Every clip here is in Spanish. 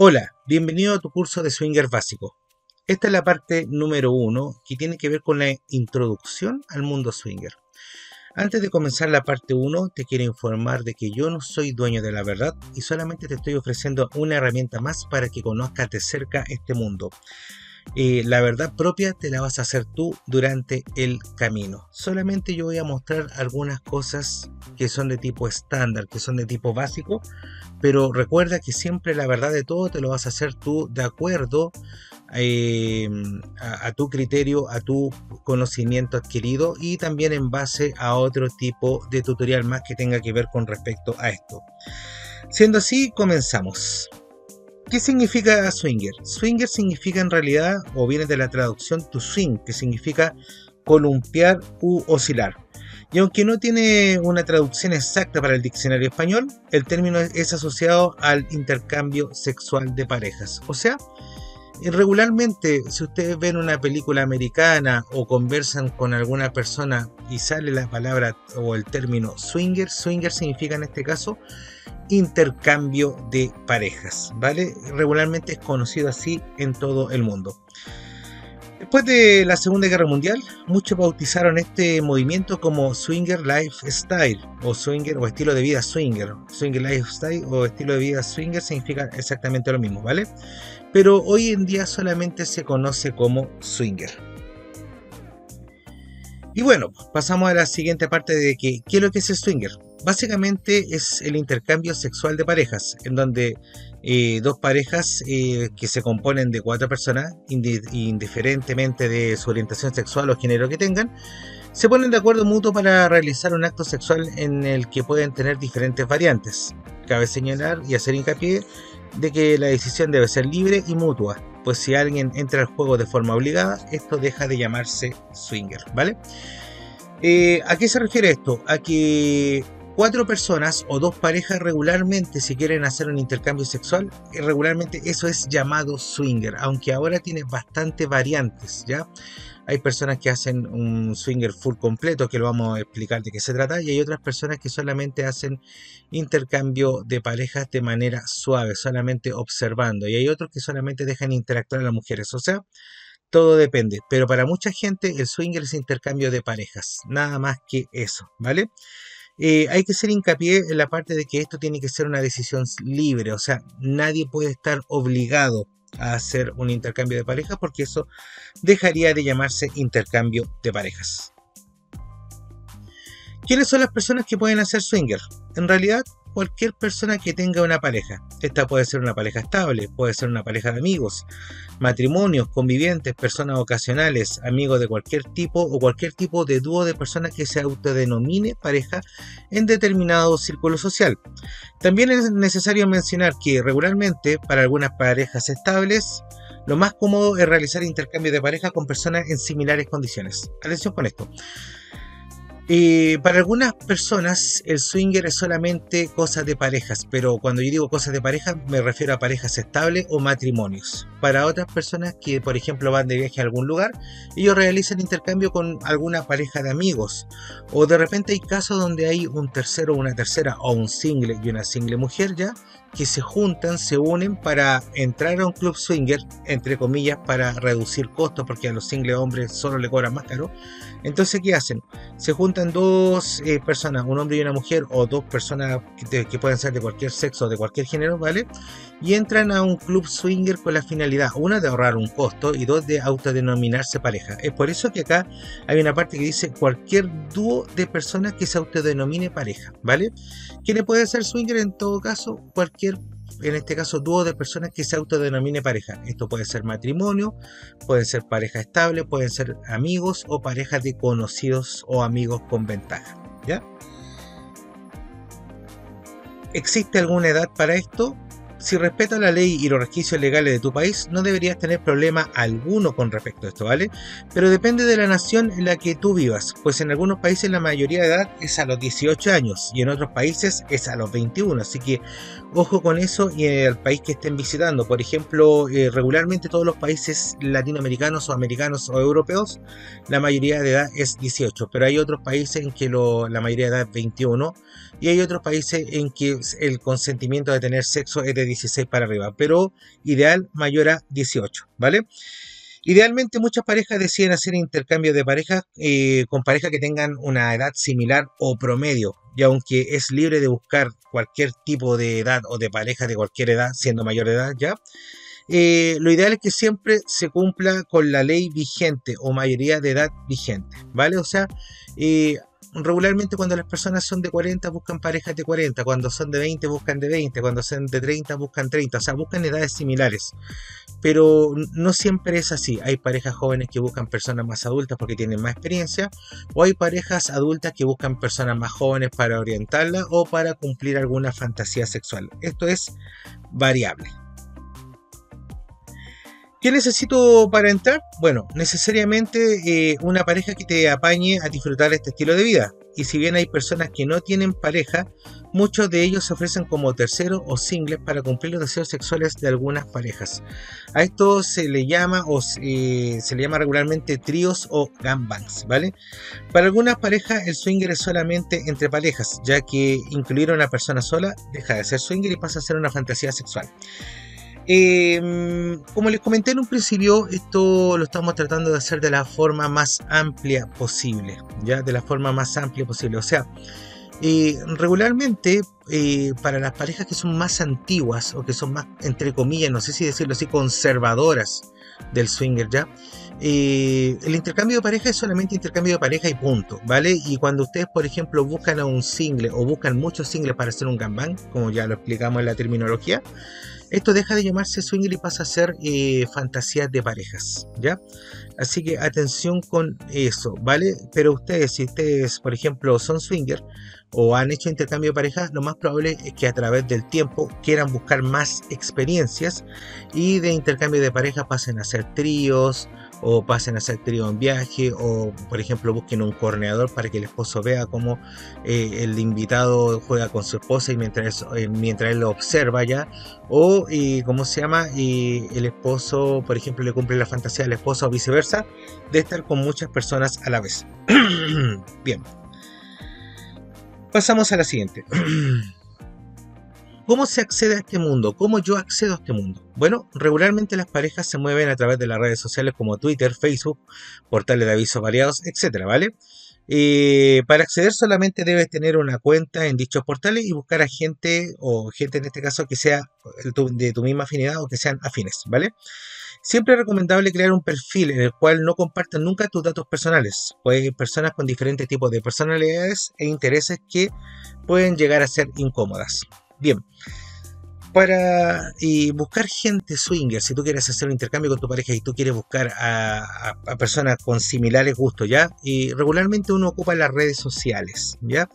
Hola, bienvenido a tu curso de Swinger básico. Esta es la parte número uno que tiene que ver con la introducción al mundo swinger. Antes de comenzar la parte 1, te quiero informar de que yo no soy dueño de la verdad y solamente te estoy ofreciendo una herramienta más para que conozcas de cerca este mundo. Eh, la verdad propia te la vas a hacer tú durante el camino. Solamente yo voy a mostrar algunas cosas que son de tipo estándar, que son de tipo básico, pero recuerda que siempre la verdad de todo te lo vas a hacer tú de acuerdo em, a, tu criterio, a tu conocimiento adquirido y también en base a otro tipo de tutorial más que tenga que ver con respecto a esto. Siendo así, comenzamos. ¿Qué significa swinger? Swinger significa en realidad, o viene de la traducción to swing, que significa columpiar u oscilar. Y aunque no tiene una traducción exacta para el diccionario español, el término es asociado al intercambio sexual de parejas. O sea, regularmente si ustedes ven una película americana o conversan con alguna persona y sale la palabra o el término swinger, swinger significa en este caso intercambio de parejas, ¿vale? Regularmente es conocido así en todo el mundo. Después de la Segunda Guerra Mundial, muchos bautizaron este movimiento como Swinger Lifestyle o Swinger o estilo de vida Swinger. Swinger Lifestyle o estilo de vida Swinger significa exactamente lo mismo, ¿vale? Pero hoy en día solamente se conoce como Swinger. Y bueno, pasamos a la siguiente parte de que, ¿qué es lo que es el Swinger? Básicamente es el intercambio sexual de parejas, en donde eh, dos parejas eh, que se componen de cuatro personas, indiferentemente de su orientación sexual o género que tengan, se ponen de acuerdo mutuo para realizar un acto sexual en el que pueden tener diferentes variantes. Cabe señalar y hacer hincapié de que la decisión debe ser libre y mutua, pues si alguien entra al juego de forma obligada, esto deja de llamarse swinger, ¿vale? Eh, ¿A qué se refiere esto? A que cuatro personas o dos parejas regularmente si quieren hacer un intercambio sexual, eh, regularmente eso es llamado swinger, aunque ahora tiene bastante variantes, ¿ya? Hay personas que hacen un swinger full completo, que lo vamos a explicar de qué se trata, y hay otras personas que solamente hacen intercambio de parejas de manera suave, solamente observando, y hay otros que solamente dejan interactuar a las mujeres, o sea, todo depende, pero para mucha gente el swinger es intercambio de parejas, nada más que eso, ¿vale? Eh, hay que hacer hincapié en la parte de que esto tiene que ser una decisión libre, o sea, nadie puede estar obligado a hacer un intercambio de parejas porque eso dejaría de llamarse intercambio de parejas. ¿Quiénes son las personas que pueden hacer swinger? En realidad, cualquier persona que tenga una pareja. Esta puede ser una pareja estable, puede ser una pareja de amigos, matrimonios, convivientes, personas ocasionales, amigos de cualquier tipo o cualquier tipo de dúo de personas que se autodenomine pareja en determinado círculo social. También es necesario mencionar que regularmente para algunas parejas estables, lo más cómodo es realizar intercambio de pareja con personas en similares condiciones. Atención con esto. Eh, para algunas personas el swinger es solamente cosas de parejas, pero cuando yo digo cosas de parejas me refiero a parejas estables o matrimonios. Para otras personas que por ejemplo van de viaje a algún lugar, ellos realizan intercambio con alguna pareja de amigos. O de repente hay casos donde hay un tercero una tercera o un single y una single mujer ya que se juntan, se unen para entrar a un club swinger, entre comillas, para reducir costos, porque a los singles hombres solo le cobran más caro. Entonces, ¿qué hacen? Se juntan dos eh, personas, un hombre y una mujer, o dos personas que, que, pueden ser de cualquier sexo, de cualquier género, ¿vale? Y entran a un club swinger con la finalidad, una, de ahorrar un costo, y dos, de autodenominarse pareja. Es por eso que acá hay una parte que dice cualquier dúo de personas que se autodenomine pareja, ¿vale? ¿Quién puede ser swinger en todo caso? Cualquier en este caso, dúo de personas que se autodenomine pareja. Esto puede ser matrimonio, puede ser pareja estable, pueden ser amigos o parejas de conocidos o amigos con ventaja. ¿Ya? ¿Existe alguna edad para esto? Si respetas la ley y los requisitos legales de tu país, no deberías tener problema alguno con respecto a esto, ¿vale? Pero depende de la nación en la que tú vivas, pues en algunos países la mayoría de edad es a los 18 años y en otros países es a los 21, así que ojo con eso y en el país que estén visitando. Por ejemplo, eh, regularmente todos los países latinoamericanos o americanos o europeos, la mayoría de edad es 18, pero hay otros países en que la mayoría de edad es 21 y hay otros países en que el consentimiento de tener sexo es de 16 para arriba, pero ideal mayor a 18, ¿vale? Idealmente muchas parejas deciden hacer intercambio de parejas eh, con parejas que tengan una edad similar o promedio, y aunque es libre de buscar cualquier tipo de edad o de pareja de cualquier edad, siendo mayor de edad ya, eh, lo ideal es que siempre se cumpla con la ley vigente o mayoría de edad vigente, ¿vale? O sea, eh, regularmente cuando las personas son de 40 buscan parejas de 40, cuando son de 20 buscan de 20, cuando son de 30 buscan 30, o sea, buscan edades similares. Pero no siempre es así. Hay parejas jóvenes que buscan personas más adultas porque tienen más experiencia, o hay parejas adultas que buscan personas más jóvenes para orientarlas o para cumplir alguna fantasía sexual. Esto es variable. ¿Qué necesito para entrar? Bueno, necesariamente eh, una pareja que te apañe a disfrutar este estilo de vida. Y si bien hay personas que no tienen pareja, muchos de ellos se ofrecen como terceros o singles para cumplir los deseos sexuales de algunas parejas. A esto se le llama o eh, se le llama regularmente tríos o gangbangs, ¿vale? Para algunas parejas el swinger es solamente entre parejas, ya que incluir a una persona sola deja de ser swinger y pasa a ser una fantasía sexual. Em, como les comenté en un principio, esto lo estamos tratando de hacer de la forma más amplia posible, ya de la forma más amplia posible. O sea, eh, regularmente eh, para las parejas que son más antiguas o que son más, entre comillas, no sé si decirlo así, conservadoras del swinger, ya. Eh, el intercambio de pareja es solamente intercambio de pareja y punto, ¿vale? Y cuando ustedes, por ejemplo, buscan a un single o buscan muchos singles para hacer un gangbang, como ya lo explicamos en la terminología, esto deja de llamarse swinger y pasa a ser eh, fantasías de parejas, ¿ya? Así que atención con eso, ¿vale? Pero ustedes, si ustedes, por ejemplo, son swinger o han hecho intercambio de parejas, lo más probable es que a través del tiempo quieran buscar más experiencias y de intercambio de pareja pasen a ser tríos o pasen a ser trío en viaje o por ejemplo busquen un corneador para que el esposo vea cómo eh, el invitado juega con su esposa y mientras, eh, mientras él lo observa ya. O cómo se llama y el esposo por ejemplo le cumple la fantasía del esposo o viceversa de estar con muchas personas a la vez. Bien. Pasamos a la siguiente ¿Cómo se accede a este mundo? ¿Cómo yo accedo a este mundo? Bueno, regularmente las parejas se mueven a través de las redes sociales como Twitter, Facebook, portales de avisos variados, etcétera, ¿vale? Para acceder solamente debes tener una cuenta en dichos portales y buscar a gente o gente en este caso que sea de tu misma afinidad o que sean afines, ¿vale? Siempre es recomendable crear un perfil en el cual no compartan nunca tus datos personales, pues hay personas con diferentes tipos de personalidades e intereses que pueden llegar a ser incómodas. Bien, para buscar gente swinger, si tú quieres hacer un intercambio con tu pareja y tú quieres buscar a, personas con similares gustos, ¿ya? Y regularmente uno ocupa las redes sociales, ¿ya?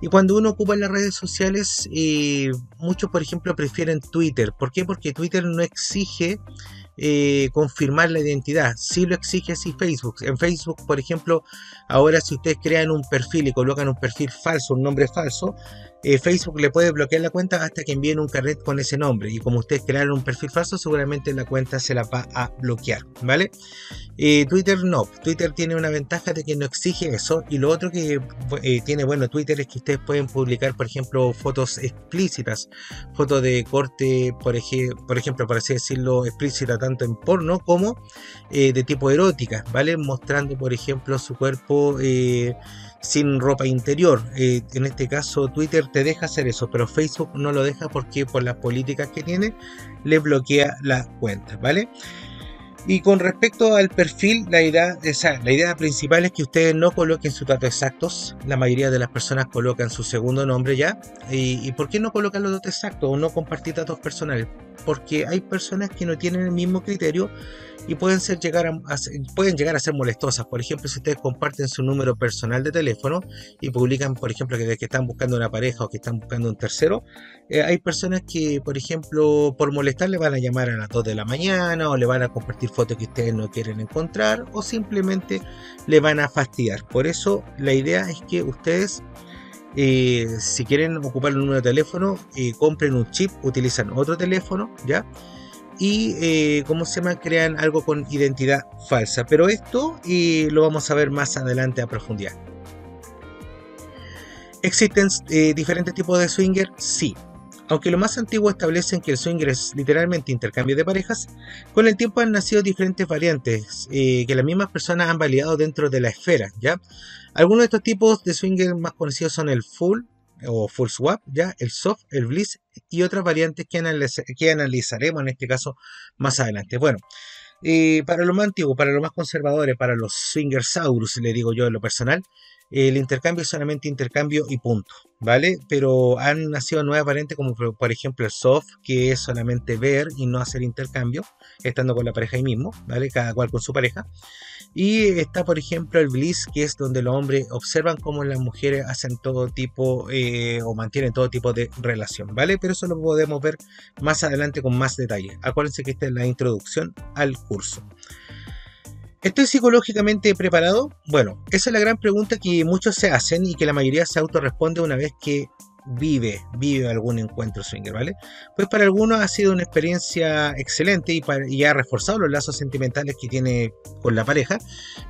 Y cuando uno ocupa las redes sociales, muchos, por ejemplo, prefieren Twitter. ¿Por qué? Porque Twitter no exige eh, confirmar la identidad. Si lo exige así Facebook. En Facebook, por ejemplo, ahora si ustedes crean un perfil y colocan un perfil falso, un nombre falso, eh, Facebook le puede bloquear la cuenta hasta que envíen un carnet con ese nombre. Y como ustedes crearon un perfil falso, seguramente la cuenta se la va a bloquear, ¿vale? Eh, Twitter no. Twitter tiene una ventaja de que no exige eso. Y lo otro que tiene bueno Twitter es que ustedes pueden publicar, por ejemplo, fotos explícitas, fotos de corte, por, por ejemplo, por así decirlo, explícita tanto en porno como de tipo erótica, ¿vale? Mostrando, por ejemplo, su cuerpo sin ropa interior. Eh, en este caso Twitter te deja hacer eso, pero Facebook no lo deja porque por las políticas que tiene le bloquea la cuenta, ¿vale? Y con respecto al perfil, la idea, la idea principal es que ustedes no coloquen sus datos exactos. La mayoría de las personas colocan su segundo nombre ya. ¿Y, y por qué no colocan los datos exactos o no compartir datos personales? Porque hay personas que no tienen el mismo criterio y pueden, llegar a, pueden llegar a ser molestosas. Por ejemplo, si ustedes comparten su número personal de teléfono y publican, por ejemplo, que, están buscando una pareja o que están buscando un tercero, eh, hay personas que, por ejemplo, por molestar le van a llamar a las 2 de la mañana o le van a compartir fotos que ustedes no quieren encontrar o simplemente le van a fastidiar. Por eso la idea es que ustedes... Eh, si quieren ocupar un número de teléfono, eh, compren un chip, utilizan otro teléfono, ¿ya? Y eh, cómo se llama crean algo con identidad falsa. Pero esto y lo vamos a ver más adelante a profundidad. ¿Existen eh, diferentes tipos de swinger? Sí. Aunque lo más antiguo establecen que el swinger es literalmente intercambio de parejas, con el tiempo han nacido diferentes variantes eh, que las mismas personas han validado dentro de la esfera, ¿ya? Algunos de estos tipos de swinger más conocidos son el full o full swap, ¿ya? El soft, el bliss y otras variantes que, analizaremos en este caso más adelante. Bueno, eh, para los más antiguos, para los más conservadores, para los swingersaurus, le digo yo en lo personal, el intercambio es solamente intercambio y punto, ¿vale? Pero han nacido nuevas variantes como por ejemplo el soft, que es solamente ver y no hacer intercambio, estando con la pareja ahí mismo, ¿vale? Cada cual con su pareja. Y está por ejemplo el bliss, que es donde los hombres observan cómo las mujeres hacen todo tipo eh, o mantienen todo tipo de relación, ¿vale? Pero eso lo podemos ver más adelante con más detalle. Acuérdense que esta es la introducción al curso. ¿Estoy psicológicamente preparado? Bueno, esa es la gran pregunta que muchos se hacen y que la mayoría se autorresponde una vez que vive, vive algún encuentro swinger, ¿vale? Pues para algunos ha sido una experiencia excelente y, ha reforzado los lazos sentimentales que tiene con la pareja,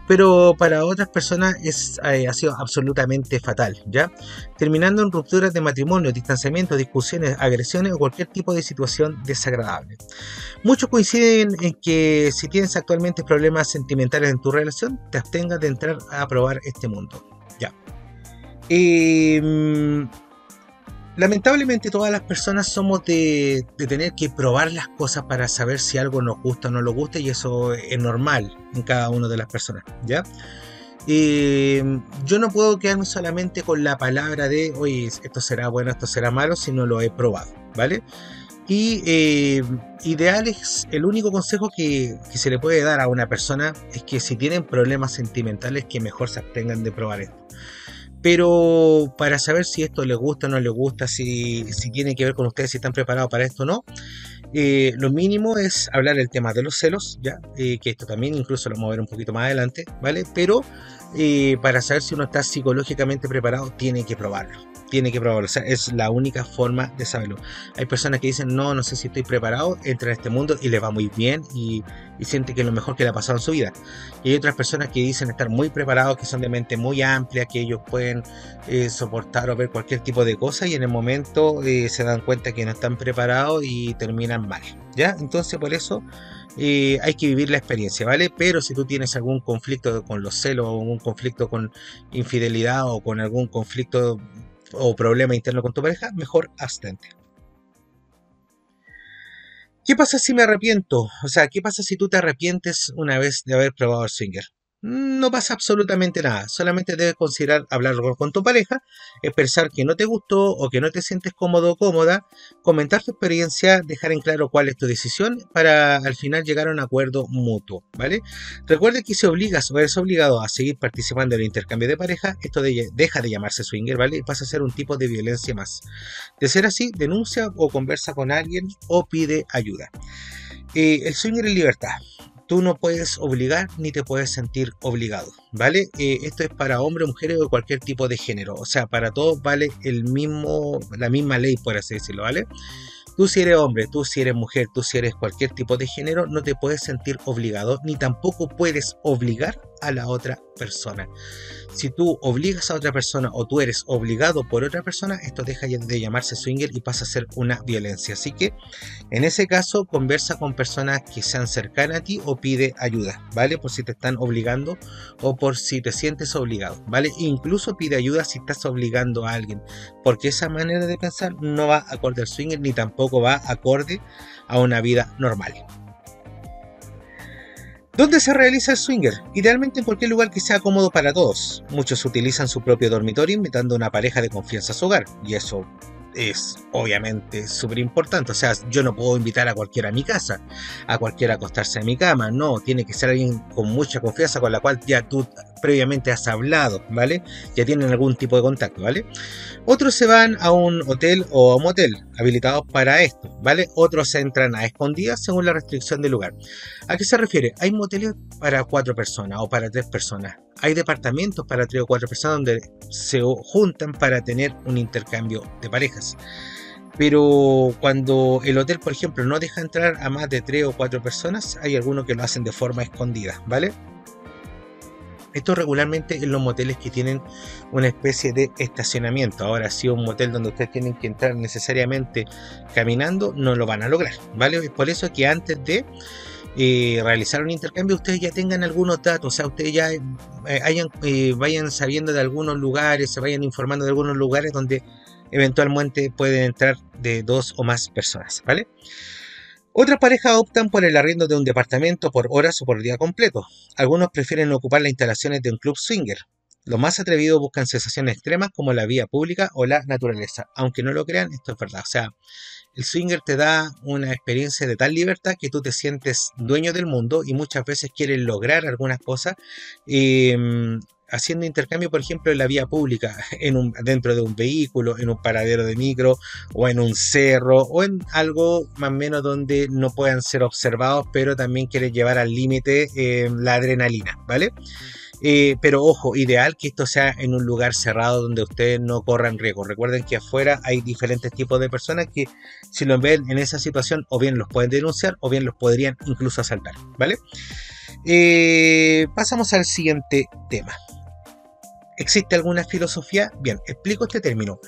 pero para otras personas es, eh, ha sido absolutamente fatal, ¿ya? Terminando en rupturas de matrimonio, distanciamiento, discusiones, agresiones o cualquier tipo de situación desagradable. Muchos coinciden en que si tienes actualmente problemas sentimentales en tu relación, te abstengas de entrar a probar este mundo, ¿ya? Eh, lamentablemente todas las personas somos de, tener que probar las cosas para saber si algo nos gusta o no nos gusta y eso es normal en cada una de las personas, ¿ya? yo no puedo quedarme solamente con la palabra de, oye, esto será bueno, esto será malo, si no lo he probado, ¿vale? Y eh, ideal es el único consejo que, que, se le puede dar a una persona es que si tienen problemas sentimentales que mejor se abstengan de probar esto. Pero para saber si esto les gusta o no les gusta, si, si tiene que ver con ustedes, si están preparados para esto o no, eh, lo mínimo es hablar el tema de los celos, ya, eh, que esto también incluso lo vamos a ver un poquito más adelante, ¿vale? Pero eh, para saber si uno está psicológicamente preparado, tiene que probarlo tiene que probarlo. O sea, es la única forma de saberlo. Hay personas que dicen, no, no sé si estoy preparado, entra en este mundo y le va muy bien y, siente que es lo mejor que le ha pasado en su vida. Y hay otras personas que dicen estar muy preparados, que son de mente muy amplia, que ellos pueden eh, soportar o ver cualquier tipo de cosa y en el momento eh, se dan cuenta que no están preparados y terminan mal. ¿Ya? Entonces por eso... Eh, hay que vivir la experiencia, ¿vale? Pero si tú tienes algún conflicto con los celos o algún conflicto con infidelidad o con algún conflicto o problema interno con tu pareja, mejor abstente. ¿Qué pasa si me arrepiento? O sea, ¿qué pasa si tú te arrepientes una vez de haber probado el swinger? No pasa absolutamente nada. Solamente debes considerar hablar con tu pareja, expresar que no te gustó o que no te sientes cómodo o cómoda, comentar tu experiencia, dejar en claro cuál es tu decisión para al final llegar a un acuerdo mutuo, ¿vale? Recuerde que si obligas o eres obligado a seguir participando en el intercambio de pareja, esto deja de llamarse swinger, ¿vale? Y pasa a ser un tipo de violencia más. De ser así, denuncia o conversa con alguien o pide ayuda. Eh, el swinger es libertad tú no puedes obligar ni te puedes sentir obligado, ¿vale? Eh, esto es para hombres, mujeres o cualquier tipo de género, o sea, para todos vale el mismo, la misma ley, por así decirlo, ¿vale? Tú si eres hombre, tú si eres mujer, tú si eres cualquier tipo de género, no te puedes sentir obligado, ni tampoco puedes obligar a la otra persona si tú obligas a otra persona o tú eres obligado por otra persona, esto deja de llamarse swinger y pasa a ser una violencia. Así que en ese caso conversa con personas que sean cercanas a ti o pide ayuda, ¿vale? Por si te están obligando o por si te sientes obligado, ¿vale? incluso pide ayuda si estás obligando a alguien, porque esa manera de pensar no va acorde al swinger ni tampoco va acorde a una vida normal. ¿Dónde se realiza el swinger? Idealmente en cualquier lugar que sea cómodo para todos. Muchos utilizan su propio dormitorio invitando a una pareja de confianza a su hogar, y eso es obviamente súper importante. O sea, yo no puedo invitar a cualquiera a mi casa, a cualquiera a acostarse a mi cama. No, tiene que ser alguien con mucha confianza con la cual ya tú previamente has hablado, ¿vale? Ya tienen algún tipo de contacto, ¿vale? Otros se van a un hotel o a un motel habilitados para esto, ¿vale? Otros entran a escondidas según la restricción del lugar. ¿A qué se refiere? Hay moteles para cuatro personas o para tres personas. Hay departamentos para tres o cuatro personas donde se juntan para tener un intercambio de parejas. Pero cuando el hotel, por ejemplo, no deja entrar a más de tres o cuatro personas, hay algunos que lo hacen de forma escondida, ¿vale? Esto regularmente en los moteles que tienen una especie de estacionamiento. Ahora, si un motel donde ustedes tienen que entrar necesariamente caminando, no lo van a lograr, ¿vale? Es por eso que antes de eh, realizar un intercambio, ustedes ya tengan algunos datos, o sea, ustedes ya eh, eh, vayan sabiendo de algunos lugares, se vayan informando de algunos lugares donde eventualmente pueden entrar de dos o más personas, ¿vale? Otras parejas optan por el arriendo de un departamento por horas o por día completo. Algunos prefieren ocupar las instalaciones de un club swinger. Los más atrevidos buscan sensaciones extremas como la vía pública o la naturaleza. Aunque no lo crean, esto es verdad. O sea, el swinger te da una experiencia de tal libertad que tú te sientes dueño del mundo y muchas veces quieres lograr algunas cosas em, haciendo intercambio, por ejemplo, en la vía pública, en un, dentro de un vehículo, en un paradero de micro o en un cerro o en algo más o menos donde no puedan ser observados, pero también quieres llevar al límite em, la adrenalina, ¿vale? Eh, pero ojo, ideal que esto sea en un lugar cerrado donde ustedes no corran riesgo. Recuerden que afuera hay diferentes tipos de personas que si lo ven en esa situación o bien los pueden denunciar o bien los podrían incluso asaltar, ¿vale? Eh, pasamos al siguiente tema. ¿Existe alguna filosofía? Bien, explico este término.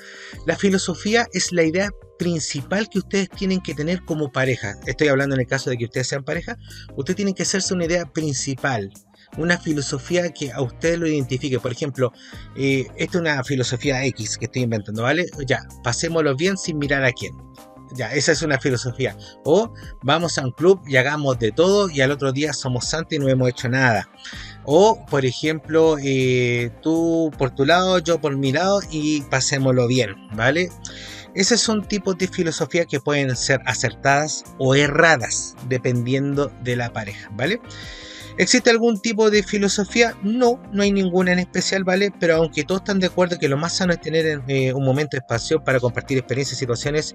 La filosofía es la idea principal que ustedes tienen que tener como pareja. Estoy hablando en el caso de que ustedes sean pareja. Ustedes tienen que hacerse una idea principal una filosofía que a usted lo identifique. Por ejemplo, eh, esta es una filosofía X que estoy inventando, ¿vale? Ya, pasémoslo bien sin mirar a quién. Ya, esa es una filosofía. O vamos a un club y hagamos de todo y al otro día somos santos y no hemos hecho nada. O, por ejemplo, eh, tú por tu lado, yo por mi lado y pasémoslo bien, ¿vale? Esos son tipos de filosofía que pueden ser acertadas o erradas, dependiendo de la pareja, ¿vale? ¿Existe algún tipo de filosofía? No, no hay ninguna en especial, ¿vale? Pero aunque todos están de acuerdo que lo más sano es tener eh, un momento de espacio para compartir experiencias, situaciones,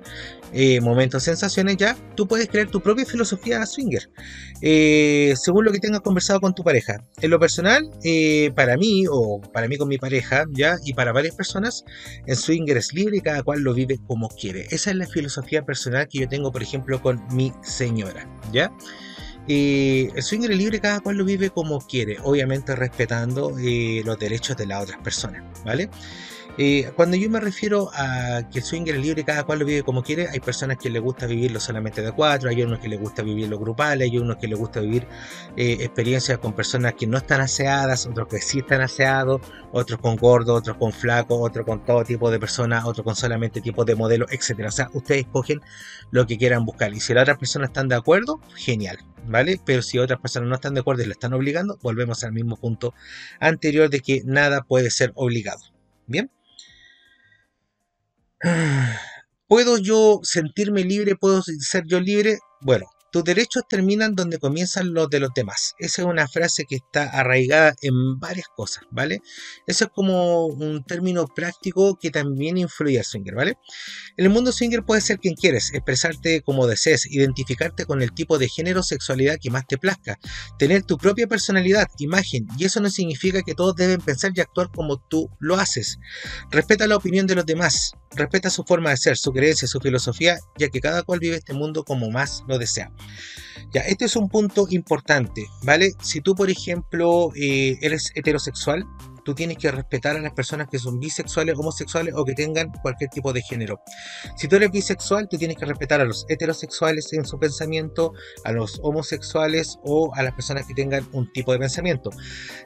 eh, momentos, sensaciones, ya, tú puedes crear tu propia filosofía swinger, eh, según lo que tengas conversado con tu pareja. En lo personal, para mí, o para mí con mi pareja, ya, y para varias personas, el swinger es libre y cada cual lo vive como quiere. Esa es la filosofía personal que yo tengo, por ejemplo, con mi señora, ¿ya? El swinger libre cada cual lo vive como quiere, obviamente respetando eh, los derechos de las otras personas, ¿vale? Eh, cuando yo me refiero a que el swinger es libre, cada cual lo vive como quiere, hay personas que les gusta vivirlo solamente de cuatro, hay unos que les gusta vivirlo grupal, hay unos que les gusta vivir eh, experiencias con personas que no están aseadas, otros que sí están aseados, otros con gordos, otros con flacos, otros con todo tipo de personas, otros con solamente tipos de modelos, etc. O sea, ustedes escogen lo que quieran buscar y si las otras personas están de acuerdo, genial. ¿Vale? Pero si otras personas no están de acuerdo y lo están obligando, volvemos al mismo punto anterior de que nada puede ser obligado. Bien. ¿Puedo yo sentirme libre? ¿Puedo ser yo libre? Bueno, tus derechos terminan donde comienzan los de los demás. Esa es una frase que está arraigada en varias cosas, ¿vale? Eso es como un término práctico que también influye al swinger, ¿vale? En el mundo swinger puedes ser quien quieres, expresarte como desees, identificarte con el tipo de género o sexualidad que más te plazca, tener tu propia personalidad, imagen, y eso no significa que todos deben pensar y actuar como tú lo haces. Respeta la opinión de los demás, respeta su forma de ser, su creencia, su filosofía, ya que cada cual vive este mundo como más lo desea. Ya, este es un punto importante, ¿vale? Si tú, por ejemplo, eh, eres heterosexual, tú tienes que respetar a las personas que son bisexuales, homosexuales o que tengan cualquier tipo de género. Si tú eres bisexual, tú tienes que respetar a los heterosexuales en su pensamiento, a los homosexuales o a las personas que tengan un tipo de pensamiento.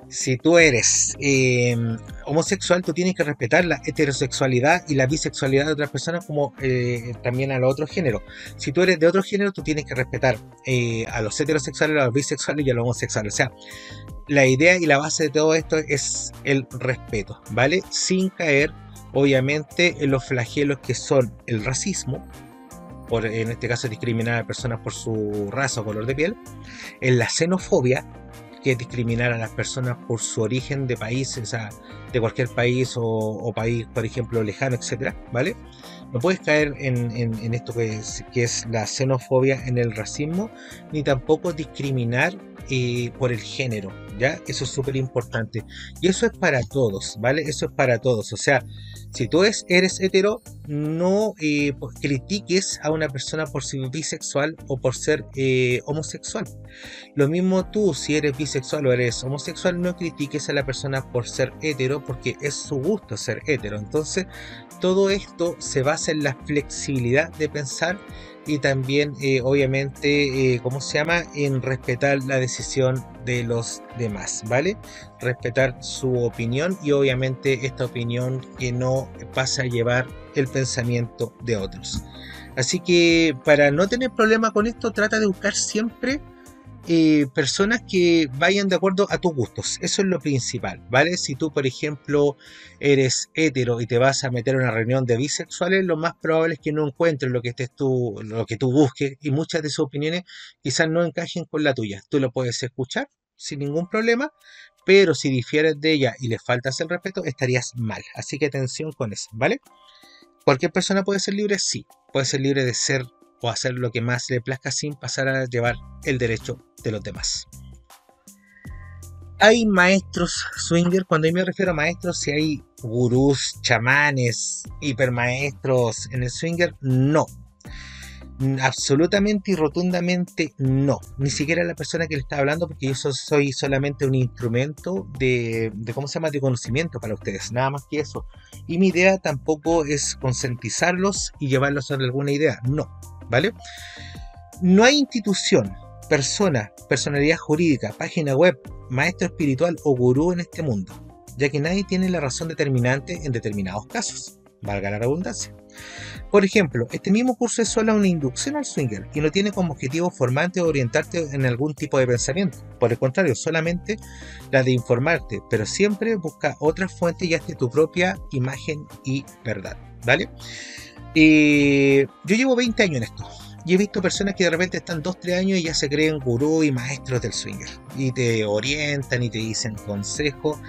Si tú eres em, homosexual, tú tienes que respetar la heterosexualidad y la bisexualidad de otras personas como eh, también a los otros géneros. Si tú eres de otro género, tú tienes que respetar eh, a los heterosexuales, a los bisexuales y a los homosexuales. O sea, la idea y la base de todo esto es el respeto, ¿vale? Sin caer, obviamente, en los flagelos que son el racismo, por, en este caso discriminar a personas por su raza o color de piel, en la xenofobia, que es discriminar a las personas por su origen de país, o sea, de cualquier país o, país, por ejemplo, lejano, etcétera, ¿vale? No puedes caer en, esto que es, que es la xenofobia, en el racismo, ni tampoco discriminar por el género, Eso es súper importante. Y eso es para todos, ¿vale? Eso es para todos. O sea, si tú eres, eres hetero, no eh, critiques a una persona por ser bisexual o por ser eh, homosexual. Lo mismo tú, si eres bisexual o eres homosexual, no critiques a la persona por ser hetero porque es su gusto ser hetero. Entonces, todo esto se basa en la flexibilidad de pensar y también eh, obviamente, eh, ¿cómo se llama? En respetar la decisión de los demás, ¿vale? Respetar su opinión y obviamente esta opinión que no pasa a llevar el pensamiento de otros. Así que para no tener problema con esto, trata de buscar siempre eh, personas que vayan de acuerdo a tus gustos. Eso es lo principal, ¿vale? Si tú, por ejemplo, eres hetero y te vas a meter en una reunión de bisexuales, lo más probable es que no encuentres lo que estés tú, lo que tú busques y muchas de sus opiniones quizás no encajen con la tuya. Tú lo puedes escuchar sin ningún problema, pero si difieres de ella y le faltas el respeto, estarías mal. Así que atención con eso, ¿vale? ¿Cualquier persona puede ser libre? Sí, puede ser libre de ser o hacer lo que más le plazca sin pasar a llevar el derecho de los demás. Hay maestros swinger, cuando yo me refiero a maestros, si hay gurús, chamanes, hipermaestros en el swinger, no. Absolutamente y rotundamente no. Ni siquiera la persona que le está hablando, porque yo soy solamente un instrumento de, de, ¿cómo se llama?, de conocimiento para ustedes, nada más que eso. Y mi idea tampoco es concientizarlos y llevarlos a alguna idea, no. ¿vale? No hay institución, persona, personalidad jurídica, página web, maestro espiritual o gurú en este mundo, ya que nadie tiene la razón determinante en determinados casos, valga la redundancia. Por ejemplo, este mismo curso es solo una inducción al swinger y no tiene como objetivo formarte o orientarte en algún tipo de pensamiento. Por el contrario, solamente la de informarte, pero siempre busca otras fuentes y hazte tu propia imagen y verdad, ¿vale? Eh, yo llevo 20 años en esto. Y he visto personas que de repente están 2-3 años y ya se creen gurú y maestros del swinger. Y te orientan y te dicen consejos.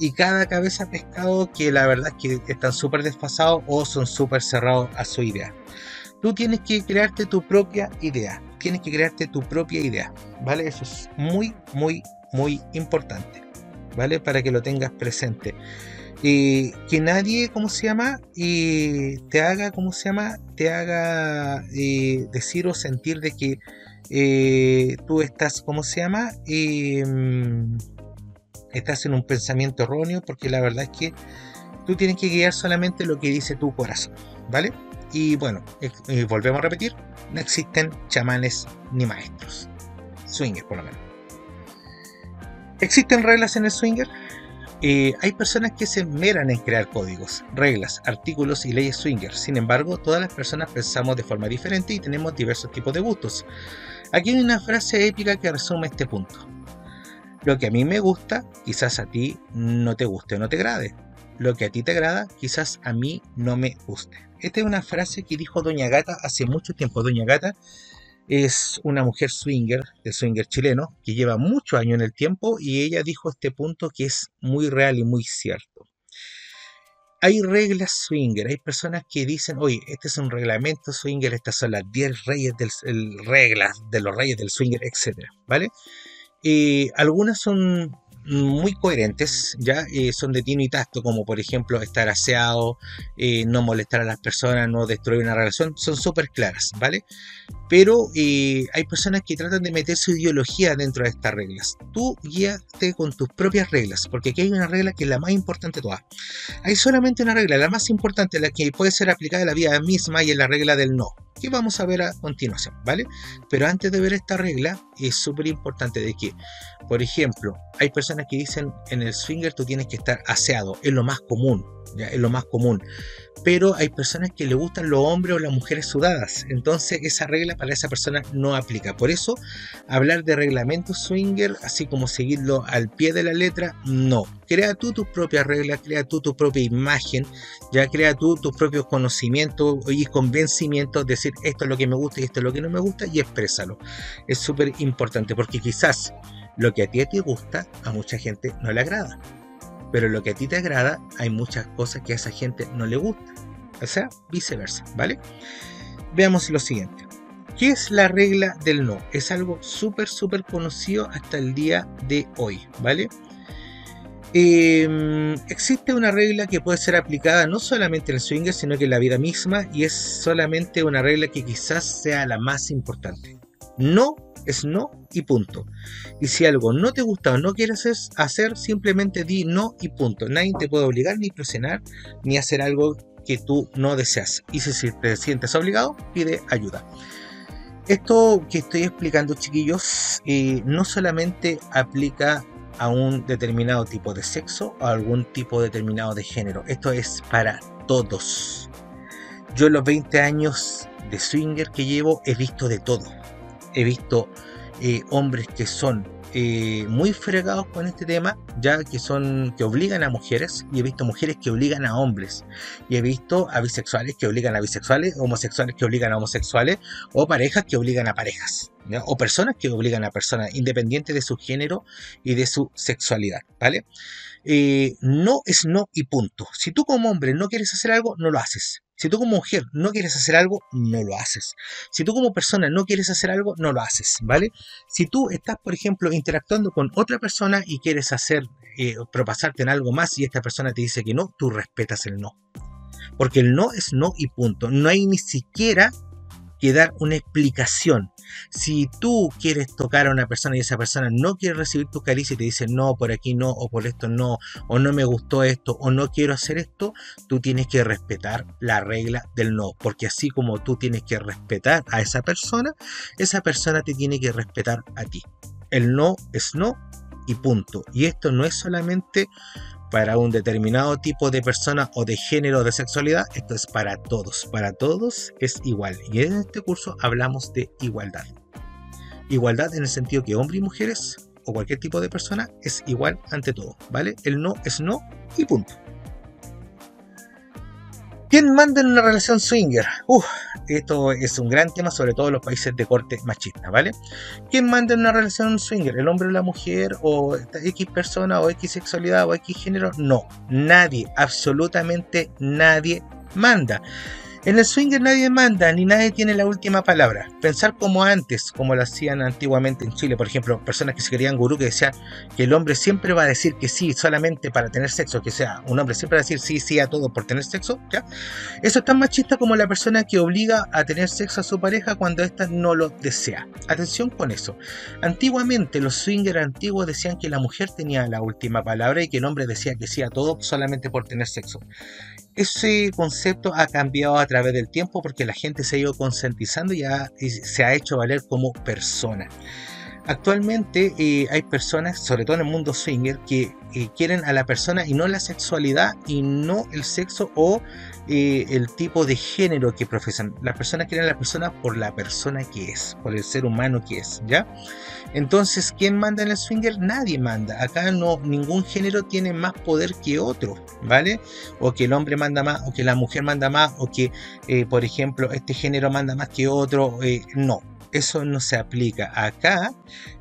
Y cada cabeza pescado que la verdad es que están súper desfasados o son súper cerrados a su idea. Tú tienes que crearte tu propia idea. Tienes que crearte tu propia idea. ¿Vale? Eso es muy, muy, muy importante. ¿Vale? Para que lo tengas presente que nadie, ¿cómo se llama? te haga, ¿cómo se llama? Te haga eh, decir o sentir de que eh, tú estás, ¿cómo se llama? Em, estás en un pensamiento erróneo, porque la verdad es que tú tienes que guiar solamente lo que dice tu corazón, ¿vale? Y bueno, volvemos a repetir, no existen chamanes ni maestros. Swinger, por lo menos. ¿Existen reglas en el swinger? Eh, hay personas que se meran en crear códigos, reglas, artículos y leyes swinger. Sin embargo, todas las personas pensamos de forma diferente y tenemos diversos tipos de gustos. Aquí hay una frase épica que resume este punto. Lo que a mí me gusta, quizás a ti no te guste o no te agrade. Lo que a ti te agrada, quizás a mí no me guste. Esta es una frase que dijo Doña Gata hace mucho tiempo. Doña Gata es una mujer swinger, de swinger chileno, que lleva mucho años en el tiempo y ella dijo este punto que es muy real y muy cierto. Hay reglas swinger, hay personas que dicen, oye, este es un reglamento swinger, estas son las 10 reyes reglas de los reyes del swinger, etc. ¿Vale? Eh, algunas son muy coherentes, ya eh, son de tino y tacto, como por ejemplo estar aseado, eh, no molestar a las personas, no destruir una relación, son súper claras, ¿vale? Pero eh, hay personas que tratan de meter su ideología dentro de estas reglas. Tú guíate con tus propias reglas, porque aquí hay una regla que es la más importante de todas. Hay solamente una regla, la más importante, la que puede ser aplicada a la vida misma y es la regla del no que vamos a ver a continuación, ¿vale? Pero antes de ver esta regla, es súper importante de que, por ejemplo, hay personas que dicen en el swinger tú tienes que estar aseado, es lo más común, es lo más común. Pero hay personas que le gustan los hombres o las mujeres sudadas. Entonces esa regla para esa persona no aplica. Por eso hablar de reglamento swinger, así como seguirlo al pie de la letra, no. Crea tú tus propias reglas, crea tú tu propia imagen, ya crea tú tus propios conocimientos y convencimientos, decir esto es lo que me gusta y esto es lo que no me gusta y exprésalo. Es súper importante porque quizás lo que a ti te gusta, a mucha gente no le agrada. Pero lo que a ti te agrada, hay muchas cosas que a esa gente no le gusta. O sea, viceversa, ¿vale? Veamos lo siguiente. ¿Qué es la regla del no? Es algo súper, súper conocido hasta el día de hoy, ¿vale? Em, existe una regla que puede ser aplicada no solamente en el swinger, sino que en la vida misma, y es solamente una regla que quizás sea la más importante. No es no y punto. Y si algo no te gusta o no quieres hacer, simplemente di no y punto. Nadie te puede obligar ni presionar ni hacer algo que tú no deseas. Y si te sientes obligado, pide ayuda. Esto que estoy explicando, chiquillos, eh, no solamente aplica a un determinado tipo de sexo o a algún tipo determinado de género. Esto es para todos. Yo en los 20 años de swinger que llevo he visto de todo. He visto eh, hombres que son eh, muy fregados con este tema, ya que son que obligan a mujeres, y he visto mujeres que obligan a hombres, y he visto a bisexuales que obligan a bisexuales, homosexuales que obligan a homosexuales, o parejas que obligan a parejas, o personas que obligan a personas, independiente de su género y de su sexualidad, ¿vale? Eh, no es no y punto. Si tú como hombre no quieres hacer algo, no lo haces. Si tú como mujer no quieres hacer algo, no lo haces. Si tú como persona no quieres hacer algo, no lo haces, ¿vale? Si tú estás, por ejemplo, interactuando con otra persona y quieres hacer, eh, propasarte en algo más y esta persona te dice que no, tú respetas el no. Porque el no es no y punto. No hay ni siquiera que dar una explicación. Si tú quieres tocar a una persona y esa persona no quiere recibir tu caricia y te dice no, por aquí no, o por esto no, o no me gustó esto, o no quiero hacer esto, tú tienes que respetar la regla del no. Porque así como tú tienes que respetar a esa persona, esa persona te tiene que respetar a ti. El no es no y punto. Y esto no es solamente para un determinado tipo de persona o de género de sexualidad, esto es para todos. Para todos es igual. Y en este curso hablamos de igualdad. Igualdad en el sentido que hombres y mujeres o cualquier tipo de persona es igual ante todo, ¿vale? El no es no y punto. ¿Quién manda en una relación swinger? Uf, esto es un gran tema, sobre todo en los países de corte machista, ¿vale? ¿Quién manda en una relación swinger? ¿El hombre o la mujer? ¿O X persona? ¿O X sexualidad? ¿O X género? No, nadie, absolutamente nadie manda. En el swinger nadie manda ni nadie tiene la última palabra. Pensar como antes, como lo hacían antiguamente en Chile, por ejemplo, personas que se querían gurú que decían que el hombre siempre va a decir que sí solamente para tener sexo, que sea un hombre siempre va a decir sí, sí a todo por tener sexo, ¿ya? Eso es tan machista como la persona que obliga a tener sexo a su pareja cuando ésta no lo desea. Atención con eso. Antiguamente los swingers antiguos decían que la mujer tenía la última palabra y que el hombre decía que sí a todo solamente por tener sexo ese concepto ha cambiado a través del tiempo porque la gente se ha ido concientizando y, se ha hecho valer como persona. Actualmente eh, hay personas, sobre todo en el mundo swinger, que eh, quieren a la persona y no la sexualidad y no el sexo o eh, el tipo de género que profesan. Las personas quieren a la persona por la persona que es, por el ser humano que es, ¿ya? Entonces, ¿quién manda en el swinger? Nadie manda. Acá no, ningún género tiene más poder que otro, ¿vale? O que el hombre manda más, o que la mujer manda más, o que, por ejemplo, este género manda más que otro. no, eso no se aplica. Acá,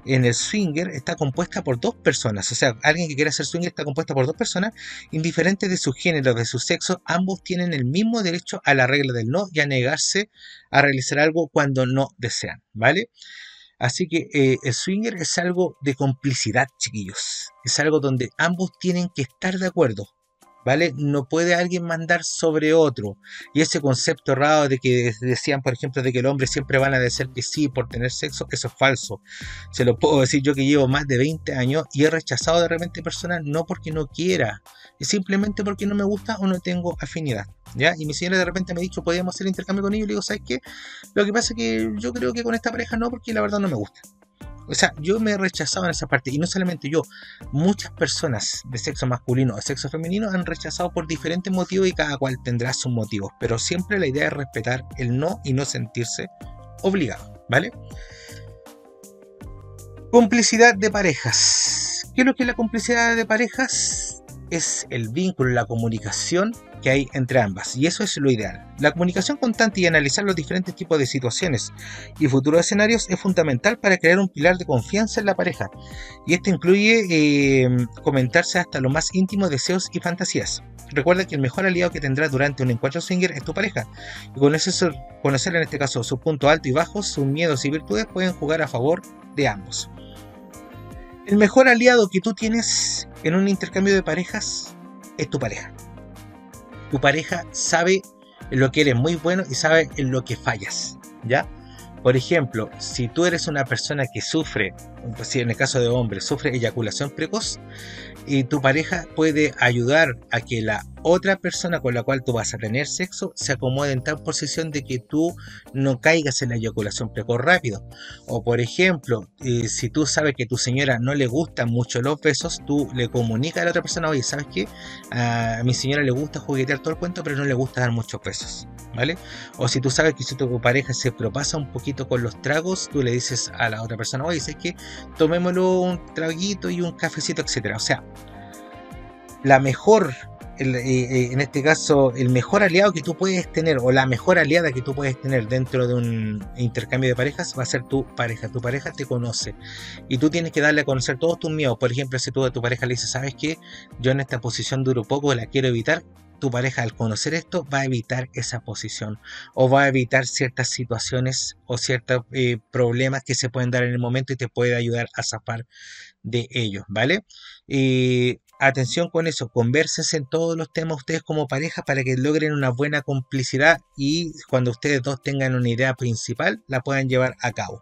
en el swinger, está compuesta por dos personas. O sea, alguien que quiera ser swinger está compuesta por dos personas, indiferente de su género, de su sexo, ambos tienen el mismo derecho a la regla del no y a negarse a realizar algo cuando no desean, ¿vale? Así que eh, el swinger es algo de complicidad, chiquillos. Es algo donde ambos tienen que estar de acuerdo. ¿vale? No puede alguien mandar sobre otro. Y ese concepto raro de que decían, por ejemplo, de que el hombre siempre van a decir que sí por tener sexo, eso es falso. Se lo puedo decir yo que llevo más de 20 años y he rechazado de repente personas no porque no quiera, simplemente porque no me gusta o no tengo afinidad. ¿Ya? Y mi señora de repente me ha dicho, podíamos hacer intercambio con ellos. Y le digo, ¿sabes qué? Lo que pasa es que yo creo que con esta pareja no, porque la verdad no me gusta. O sea, yo me he rechazado en esa parte. Y no solamente yo, muchas personas de sexo masculino o sexo femenino han rechazado por diferentes motivos y cada cual tendrá sus motivos. Pero siempre la idea es respetar el no y no sentirse obligado, ¿vale? Complicidad de parejas. ¿Qué es lo que es la complicidad de parejas? Es el vínculo, la comunicación que hay entre ambas, y eso es lo ideal. La comunicación constante y analizar los diferentes tipos de situaciones y futuros escenarios es fundamental para crear un pilar de confianza en la pareja, y esto incluye eh, comentarse hasta los más íntimos deseos y fantasías. Recuerda que el mejor aliado que tendrás durante un encuentro swinger es tu pareja, y con eso conocer en este caso sus puntos altos y bajos, sus miedos y virtudes pueden jugar a favor de ambos. El mejor aliado que tú tienes en un intercambio de parejas es tu pareja. Tu pareja sabe lo que eres muy bueno y sabe en lo que fallas, ¿ya? Por ejemplo, si tú eres una persona que sufre, pues en el caso de hombre, sufre eyaculación precoz, y tu pareja puede ayudar a que la otra persona con la cual tú vas a tener sexo se acomode en tal posición de que tú no caigas en la eyaculación precoz rápido. O por ejemplo, eh, si tú sabes que tu señora no le gustan mucho los besos, tú le comunicas a la otra persona, oye, ¿sabes qué? A mi señora le gusta juguetear todo el cuento, pero no le gusta dar muchos besos. ¿Vale? O si tú sabes que si tu pareja se propasa un poquito con los tragos, tú le dices a la otra persona, oye, ¿sabes qué? Tomémoslo un traguito y un cafecito, etcétera. O sea, la mejor eh, eh, en este caso, el mejor aliado que tú puedes tener o la mejor aliada que tú puedes tener dentro de un intercambio de parejas va a ser tu pareja. Tu pareja te conoce y tú tienes que darle a conocer todos tus miedos. Por ejemplo, si tú a tu pareja le dices, ¿sabes qué? Yo en esta posición duro poco, la quiero evitar. Tu pareja al conocer esto va a evitar esa posición o va a evitar ciertas situaciones o ciertos eh, problemas que se pueden dar en el momento y te puede ayudar a zafar de ellos, ¿vale? Y atención con eso, conversense en todos los temas ustedes como pareja para que logren una buena complicidad y cuando ustedes dos tengan una idea principal la puedan llevar a cabo.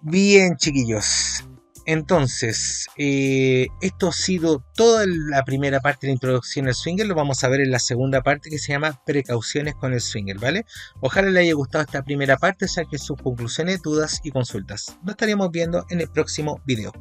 Bien chiquillos, entonces eh, esto ha sido toda la primera parte de la introducción al swinger, lo vamos a ver en la segunda parte que se llama precauciones con el swinger, ¿vale? Ojalá les haya gustado esta primera parte, saquen sus conclusiones, dudas y consultas. Nos estaríamos viendo en el próximo video.